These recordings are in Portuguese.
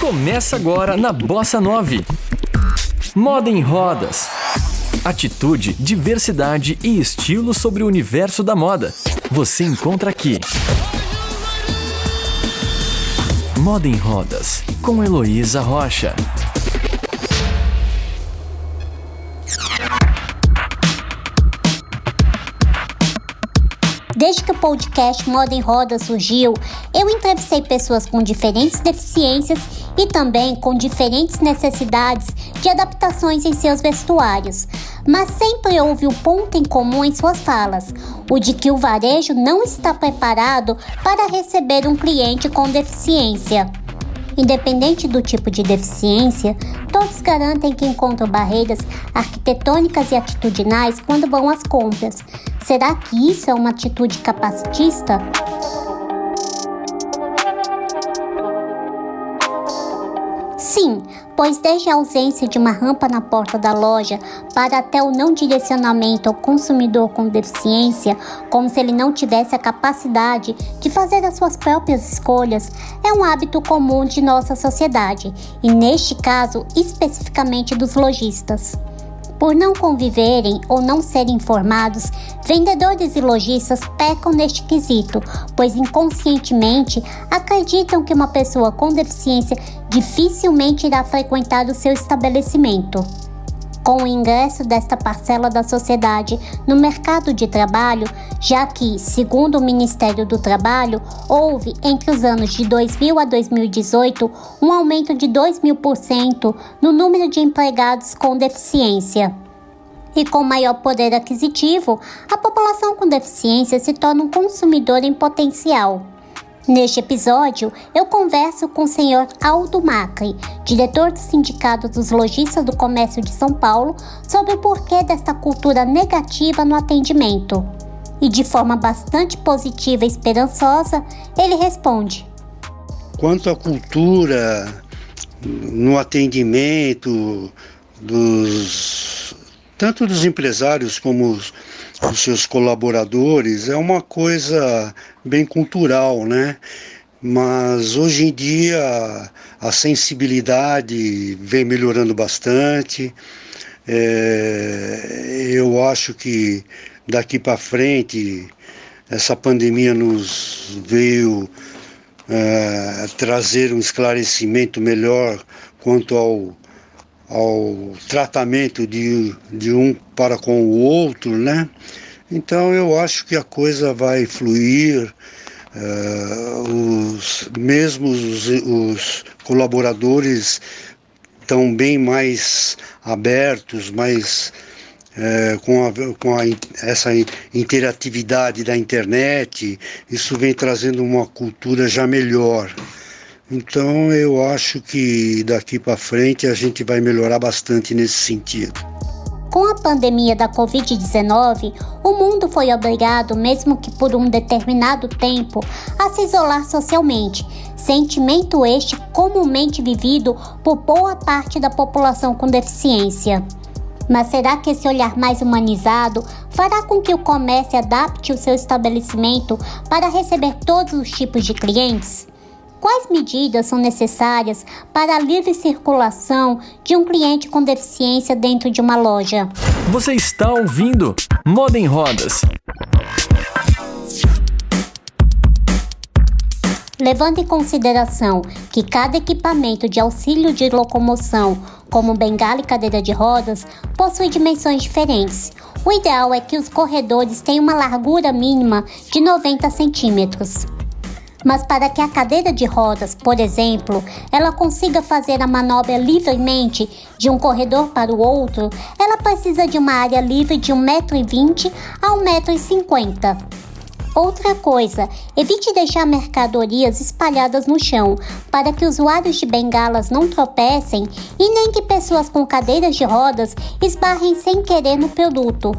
Começa agora na Bossa 9. Moda em rodas. Atitude, diversidade e estilo sobre o universo da moda. Você encontra aqui. Moda em Rodas, com Heloísa Rocha. Desde que o podcast Moda em Roda surgiu, eu entrevistei pessoas com diferentes deficiências e também com diferentes necessidades de adaptações em seus vestuários. Mas sempre houve um ponto em comum em suas falas: o de que o varejo não está preparado para receber um cliente com deficiência. Independente do tipo de deficiência, todos garantem que encontram barreiras arquitetônicas e atitudinais quando vão às compras. Será que isso é uma atitude capacitista? Sim, pois desde a ausência de uma rampa na porta da loja para até o não direcionamento ao consumidor com deficiência, como se ele não tivesse a capacidade de fazer as suas próprias escolhas, é um hábito comum de nossa sociedade, e neste caso especificamente dos lojistas. Por não conviverem ou não serem informados, vendedores e lojistas pecam neste quesito, pois inconscientemente acreditam que uma pessoa com deficiência dificilmente irá frequentar o seu estabelecimento. Com o ingresso desta parcela da sociedade no mercado de trabalho, já que, segundo o Ministério do Trabalho, houve entre os anos de 2000 a 2018 um aumento de 2 mil por cento no número de empregados com deficiência. E com maior poder aquisitivo, a população com deficiência se torna um consumidor em potencial. Neste episódio, eu converso com o senhor Aldo Macri, diretor do Sindicato dos Lojistas do Comércio de São Paulo, sobre o porquê desta cultura negativa no atendimento. E de forma bastante positiva e esperançosa, ele responde: Quanto à cultura no atendimento dos tanto dos empresários como os os seus colaboradores é uma coisa bem cultural, né? Mas hoje em dia a sensibilidade vem melhorando bastante. É, eu acho que daqui para frente essa pandemia nos veio é, trazer um esclarecimento melhor quanto ao, ao tratamento de, de um para com o outro, né? Então eu acho que a coisa vai fluir, uh, os, mesmo os, os colaboradores estão bem mais abertos, mais é, com, a, com a, essa interatividade da internet, isso vem trazendo uma cultura já melhor. Então eu acho que daqui para frente a gente vai melhorar bastante nesse sentido. Com a pandemia da Covid-19, o mundo foi obrigado, mesmo que por um determinado tempo, a se isolar socialmente, sentimento este comumente vivido por boa parte da população com deficiência. Mas será que esse olhar mais humanizado fará com que o comércio adapte o seu estabelecimento para receber todos os tipos de clientes? Quais medidas são necessárias para a livre circulação de um cliente com deficiência dentro de uma loja? Você está ouvindo Moda em Rodas. Levando em consideração que cada equipamento de auxílio de locomoção, como bengala e cadeira de rodas, possui dimensões diferentes, o ideal é que os corredores tenham uma largura mínima de 90 centímetros. Mas para que a cadeira de rodas, por exemplo, ela consiga fazer a manobra livremente de um corredor para o outro, ela precisa de uma área livre de 1,20m a 1,50m. Outra coisa, evite deixar mercadorias espalhadas no chão, para que usuários de bengalas não tropecem e nem que pessoas com cadeiras de rodas esbarrem sem querer no produto.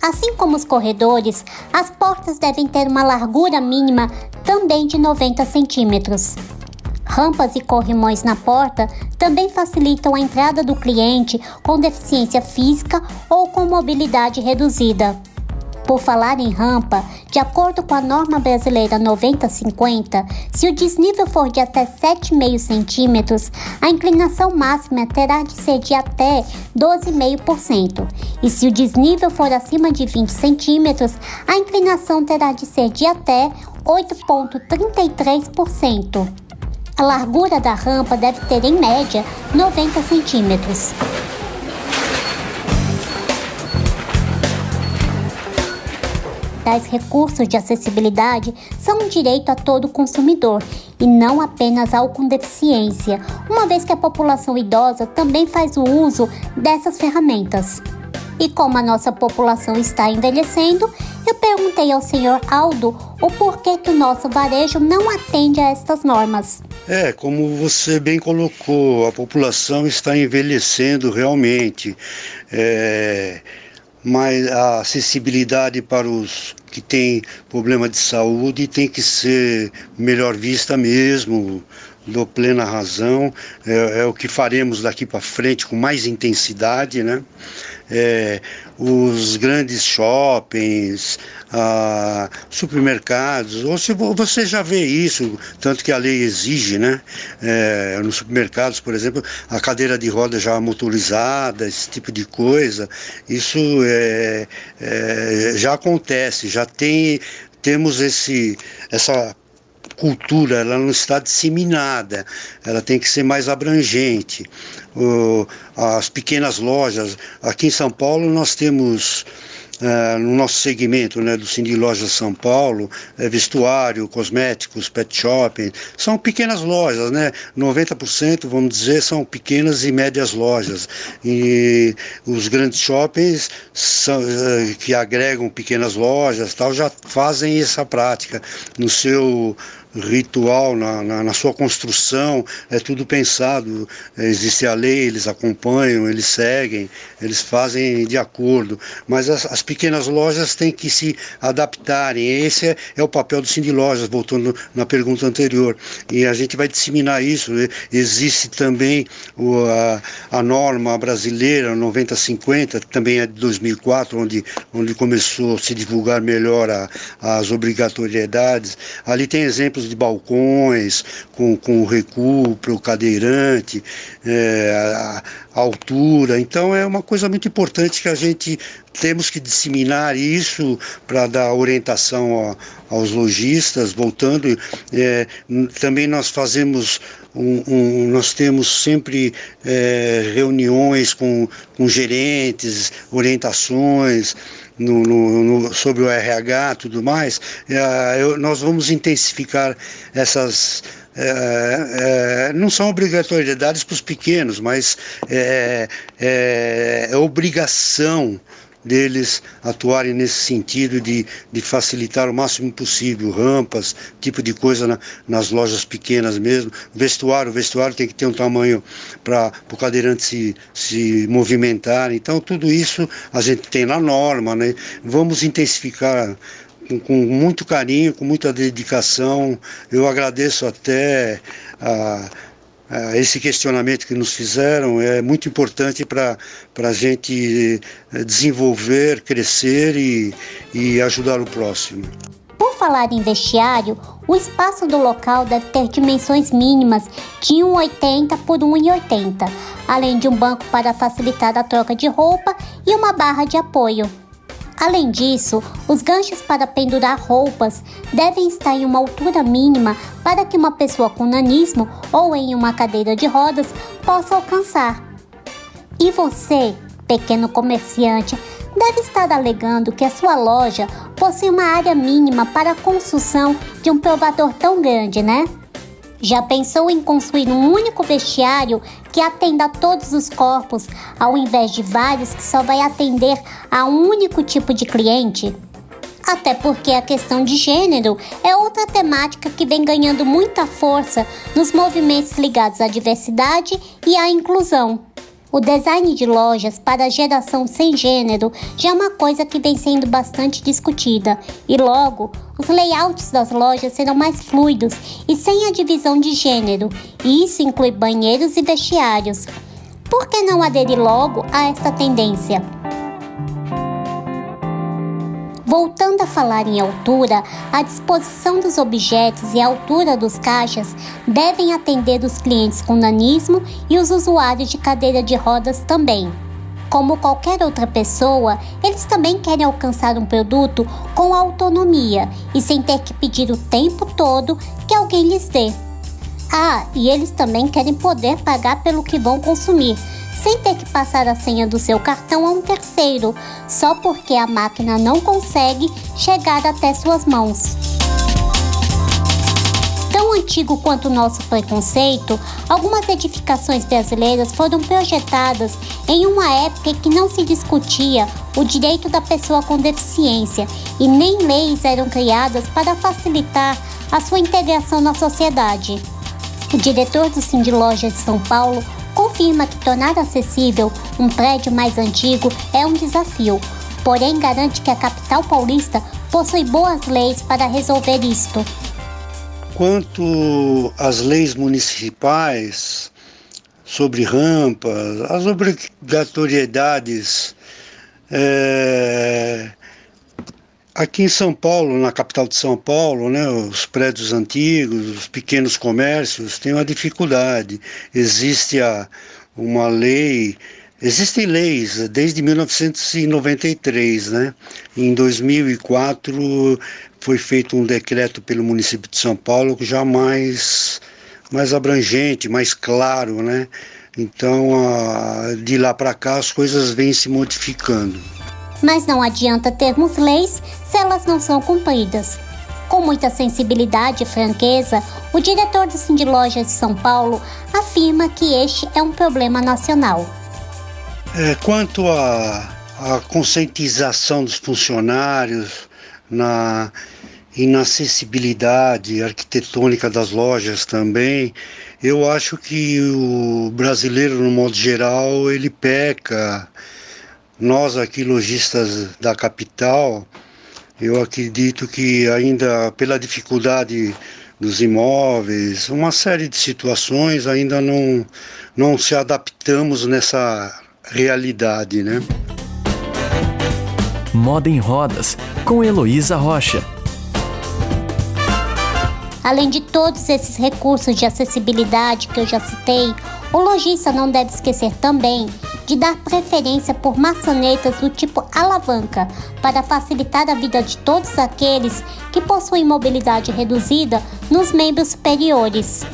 Assim como os corredores, as portas devem ter uma largura mínima também de 90 centímetros. Rampas e corrimões na porta também facilitam a entrada do cliente com deficiência física ou com mobilidade reduzida. Por falar em rampa, de acordo com a norma brasileira 9050, se o desnível for de até 7,5 centímetros, a inclinação máxima terá de ser de até 12,5%. E se o desnível for acima de 20 centímetros, a inclinação terá de ser de até 8,33%. A largura da rampa deve ter, em média, 90 centímetros. Tais recursos de acessibilidade são um direito a todo consumidor e não apenas ao com deficiência, uma vez que a população idosa também faz o uso dessas ferramentas. E como a nossa população está envelhecendo, eu perguntei ao senhor Aldo o porquê que o nosso varejo não atende a estas normas. É, como você bem colocou, a população está envelhecendo realmente. É mas a acessibilidade para os que têm problema de saúde tem que ser melhor vista mesmo, dou plena razão, é, é o que faremos daqui para frente com mais intensidade, né? É, os grandes shoppings, ah, supermercados, ou se você já vê isso, tanto que a lei exige, né? É, nos supermercados, por exemplo, a cadeira de roda já motorizada, esse tipo de coisa, isso é, é já acontece, já tem temos esse, essa cultura ela não está disseminada, ela tem que ser mais abrangente. As pequenas lojas, aqui em São Paulo nós temos Uh, no nosso segmento né, do Cindy Lojas São Paulo, é, vestuário, cosméticos, pet shopping, são pequenas lojas, né? 90%, vamos dizer, são pequenas e médias lojas. E os grandes shoppings são, uh, que agregam pequenas lojas tal, já fazem essa prática no seu ritual, na, na, na, sua construção, é tudo pensado. Existe a lei, eles acompanham, eles seguem, eles fazem de acordo. Mas as, as pequenas lojas têm que se adaptarem. Esse é, é, o papel do Cindy Lojas, voltando na pergunta anterior. E a gente vai disseminar isso. Existe também o, a, a norma brasileira 9050, que também é de 2004, onde, onde começou a se divulgar melhor a, as obrigatoriedades. Ali tem exemplos de balcões, com, com recuo para o cadeirante, é, altura. Então é uma coisa muito importante que a gente temos que disseminar isso para dar orientação a, aos lojistas. Voltando, é, também nós fazemos um, um, nós temos sempre é, reuniões com, com gerentes, orientações no, no, no, sobre o RH e tudo mais, é, eu, nós vamos intensificar essas. É, é, não são obrigatoriedades para os pequenos, mas é, é, é obrigação deles atuarem nesse sentido de, de facilitar o máximo possível rampas, tipo de coisa na, nas lojas pequenas mesmo. Vestuário, o vestuário tem que ter um tamanho para o cadeirante se, se movimentar. Então, tudo isso a gente tem na norma, né? Vamos intensificar com, com, muito carinho, com muita dedicação. Eu agradeço até a ah, esse questionamento que nos fizeram é muito importante para a gente eh, desenvolver, crescer e, e ajudar o próximo. Por falar em vestiário, o espaço do local deve ter dimensões mínimas de 1,80 por 1,80, além de um banco para facilitar a troca de roupa e uma barra de apoio. Além disso, os ganchos para pendurar roupas devem estar em uma altura mínima para que uma pessoa com nanismo ou em uma cadeira de rodas possa alcançar. E você, pequeno comerciante, deve estar alegando que a sua loja possui uma área mínima para a construção de um provador tão grande, né? Já pensou em construir um único vestiário que atenda a todos os corpos, ao invés de vários que só vai atender a um único tipo de cliente? Até porque a questão de gênero é outra temática que vem ganhando muita força nos movimentos ligados à diversidade e à inclusão. O design de lojas para a geração sem gênero já é uma coisa que vem sendo bastante discutida, e logo os layouts das lojas serão mais fluidos e sem a divisão de gênero, e isso inclui banheiros e vestiários. Por que não aderir logo a esta tendência? Voltando a falar em altura, a disposição dos objetos e a altura dos caixas devem atender os clientes com nanismo e os usuários de cadeira de rodas também. Como qualquer outra pessoa, eles também querem alcançar um produto com autonomia e sem ter que pedir o tempo todo que alguém lhes dê. Ah, e eles também querem poder pagar pelo que vão consumir, sem ter que passar a senha do seu cartão a um terceiro, só porque a máquina não consegue chegar até suas mãos. Tão antigo quanto o nosso preconceito, algumas edificações brasileiras foram projetadas em uma época em que não se discutia o direito da pessoa com deficiência e nem leis eram criadas para facilitar a sua integração na sociedade. O diretor do Cindy Loja de São Paulo confirma que tornar acessível um prédio mais antigo é um desafio, porém garante que a capital paulista possui boas leis para resolver isto. Quanto às leis municipais sobre rampas, as obrigatoriedades é, Aqui em São Paulo, na capital de São Paulo, né, os prédios antigos, os pequenos comércios têm uma dificuldade. Existe a, uma lei, existem leis desde 1993, né? Em 2004 foi feito um decreto pelo município de São Paulo já mais mais abrangente, mais claro, né? Então, a, de lá para cá as coisas vêm se modificando mas não adianta termos leis se elas não são cumpridas. Com muita sensibilidade e franqueza, o diretor do Cindy de São Paulo afirma que este é um problema nacional. É, quanto à conscientização dos funcionários na inacessibilidade arquitetônica das lojas também, eu acho que o brasileiro, no modo geral, ele peca nós aqui, lojistas da capital, eu acredito que ainda pela dificuldade dos imóveis, uma série de situações ainda não, não se adaptamos nessa realidade, né? Moda em Rodas, com Heloísa Rocha. Além de todos esses recursos de acessibilidade que eu já citei, o lojista não deve esquecer também de dar preferência por maçanetas do tipo alavanca para facilitar a vida de todos aqueles que possuem mobilidade reduzida nos membros superiores.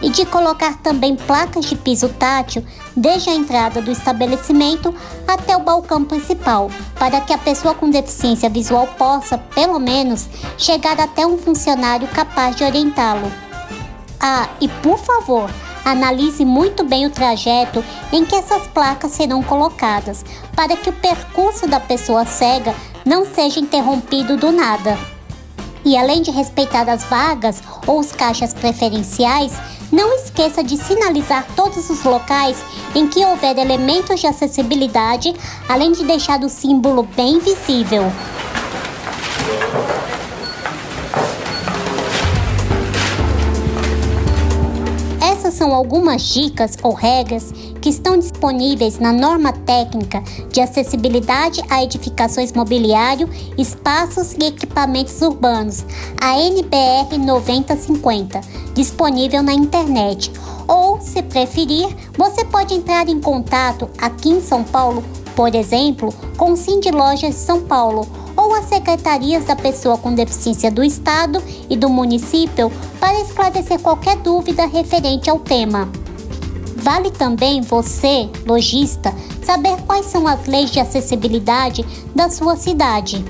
E de colocar também placas de piso tátil desde a entrada do estabelecimento até o balcão principal, para que a pessoa com deficiência visual possa, pelo menos, chegar até um funcionário capaz de orientá-lo. Ah, e por favor, Analise muito bem o trajeto em que essas placas serão colocadas, para que o percurso da pessoa cega não seja interrompido do nada. E além de respeitar as vagas ou os caixas preferenciais, não esqueça de sinalizar todos os locais em que houver elementos de acessibilidade, além de deixar o símbolo bem visível. São algumas dicas ou regras que estão disponíveis na norma técnica de acessibilidade a edificações mobiliário, espaços e equipamentos urbanos, a NBR 9050, disponível na internet. Ou, se preferir, você pode entrar em contato aqui em São Paulo, por exemplo, com o Cindy Lojas São Paulo ou as secretarias da pessoa com deficiência do Estado e do município para esclarecer qualquer dúvida referente ao tema. Vale também você, lojista, saber quais são as leis de acessibilidade da sua cidade.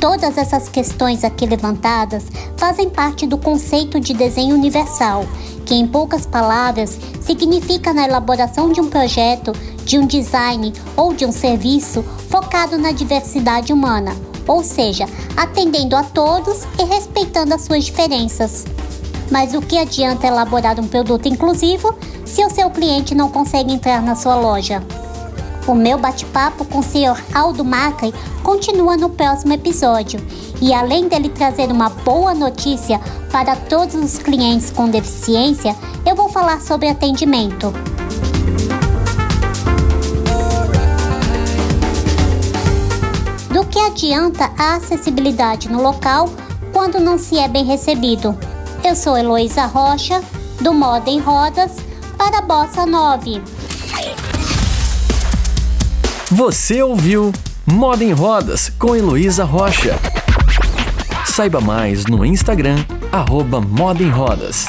Todas essas questões aqui levantadas fazem parte do conceito de desenho universal, que, em poucas palavras, significa na elaboração de um projeto, de um design ou de um serviço focado na diversidade humana, ou seja, atendendo a todos e respeitando as suas diferenças. Mas o que adianta elaborar um produto inclusivo se o seu cliente não consegue entrar na sua loja? O meu bate-papo com o Sr. Aldo Macri continua no próximo episódio. E além dele trazer uma boa notícia para todos os clientes com deficiência, eu vou falar sobre atendimento. Adianta a acessibilidade no local quando não se é bem recebido? Eu sou Heloísa Rocha, do Moda em Rodas, para Bossa 9. Você ouviu Moda em Rodas com Heloísa Rocha. Saiba mais no Instagram, arroba Moda em Rodas.